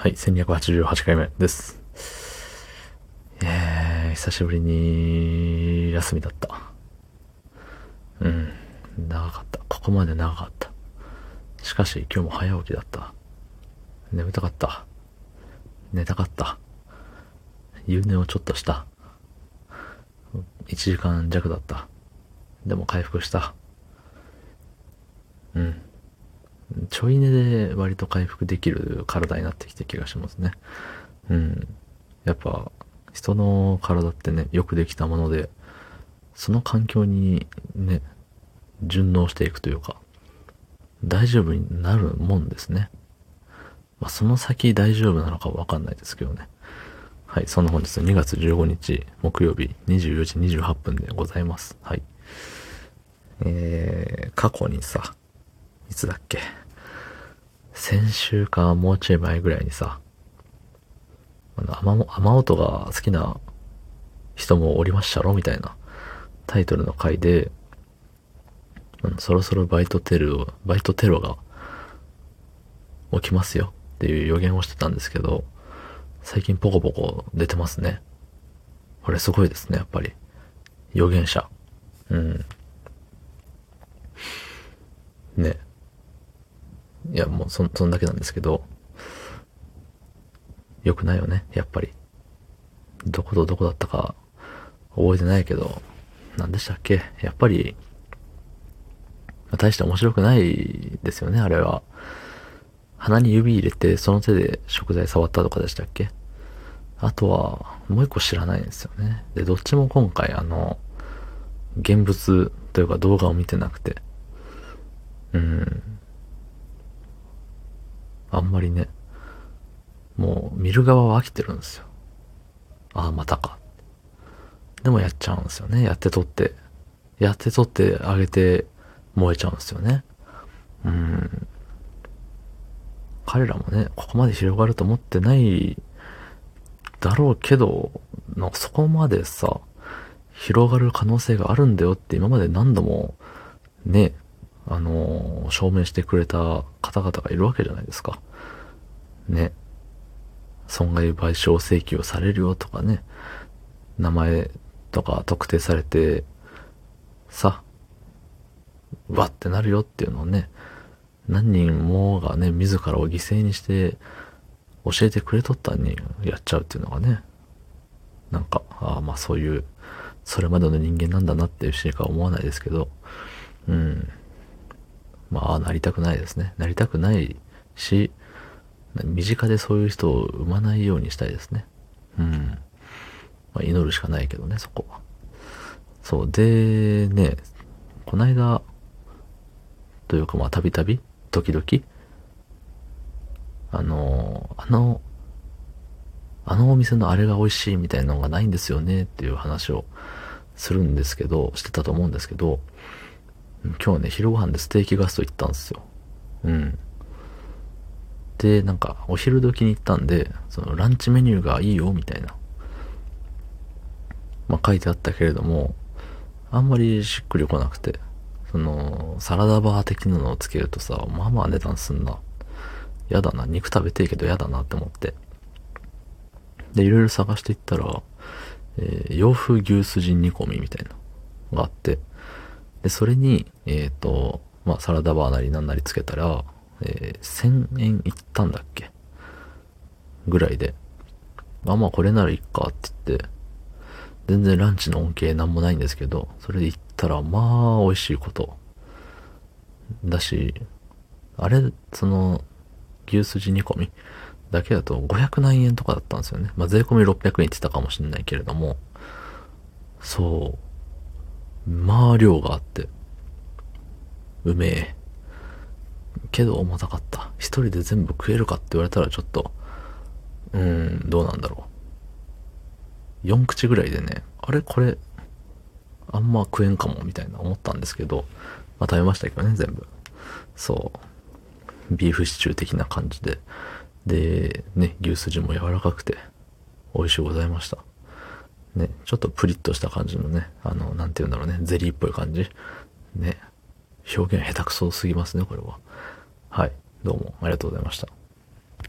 はい、1288回目です。えー、久しぶりに休みだった。うん、長かった。ここまで長かった。しかし今日も早起きだった。眠たかった。寝たかった。夕寝をちょっとした。1時間弱だった。でも回復した。うん。ちょい寝で割と回復できる体になってきた気がしますね。うん。やっぱ、人の体ってね、よくできたもので、その環境にね、順応していくというか、大丈夫になるもんですね。まあ、その先大丈夫なのかわかんないですけどね。はい、そんな本日2月15日木曜日24時28分でございます。はい。えー、過去にさ、いつだっけ？先週かもうちょい前ぐらいにさ、あの、雨雨音が好きな人もおりましたろみたいなタイトルの回で、あのそろそろバイトテロ、バイトテロが起きますよっていう予言をしてたんですけど、最近ポコポコ出てますね。これすごいですね、やっぱり。予言者。うん。ね。いや、もうそ、そんだけなんですけど、良くないよね、やっぱり。どことどこだったか覚えてないけど、何でしたっけやっぱり、大して面白くないですよね、あれは。鼻に指入れて、その手で食材触ったとかでしたっけあとは、もう一個知らないんですよね。で、どっちも今回、あの、現物というか動画を見てなくて、うん。あんまりね、もう見る側は飽きてるんですよ。ああ、またか。でもやっちゃうんですよね。やって撮って。やって撮ってあげて燃えちゃうんですよね。うん。彼らもね、ここまで広がると思ってないだろうけど、なんかそこまでさ、広がる可能性があるんだよって今まで何度もね、あの証明してくれた方々がいるわけじゃないですか。ね。損害賠償請求をされるよとかね。名前とか特定されて、さ、わってなるよっていうのをね、何人もがね、自らを犠牲にして教えてくれとったのにやっちゃうっていうのがね、なんか、ああまあそういう、それまでの人間なんだなっていうしか思わないですけど、うん。まあ、なりたくないですね。なりたくないし、身近でそういう人を生まないようにしたいですね。うん。まあ、祈るしかないけどね、そこは。そう。で、ね、こないだ、というかまあ、たびたび、時々、あの、あの、あのお店のあれが美味しいみたいなのがないんですよねっていう話をするんですけど、してたと思うんですけど、今日ね、昼ご飯でステーキガスト行ったんですよ。うん。で、なんか、お昼時に行ったんで、そのランチメニューがいいよ、みたいな。まあ書いてあったけれども、あんまりしっくりこなくて、その、サラダバー的なのをつけるとさ、まあまあ値段すんな。やだな、肉食べていけどやだなって思って。で、いろいろ探していったら、えー洋風牛すじ煮込みみたいながあって、で、それに、えっ、と、まあ、サラダバーなりなんなりつけたら、えー1000円いったんだっけ？ぐらいで、あ、まあ、これならいっかって言って、全然ランチの恩恵なんもないんですけど、それで行ったら、まあ、美味しいこと。だし、あれ、その、牛すじ煮込みだけだと500何円とかだったんですよね。まあ、税込み600円って言ってたかもしれないけれども、そう、まあ量があって、うめえ。けど重たかった。一人で全部食えるかって言われたらちょっと、うーん、どうなんだろう。4口ぐらいでね、あれ？これ、あんま食えんかも、みたいな思ったんですけど、まあ食べましたけどね、全部。そう。ビーフシチュー的な感じで。で、ね、牛すじも柔らかくて、美味しゅうございました。ね、ちょっとプリッとした感じのね、あの、なんて言うんだろうね、ゼリーっぽい感じ。ね、表現下手くそすぎますね、これは。はい、どうもありがとうございました。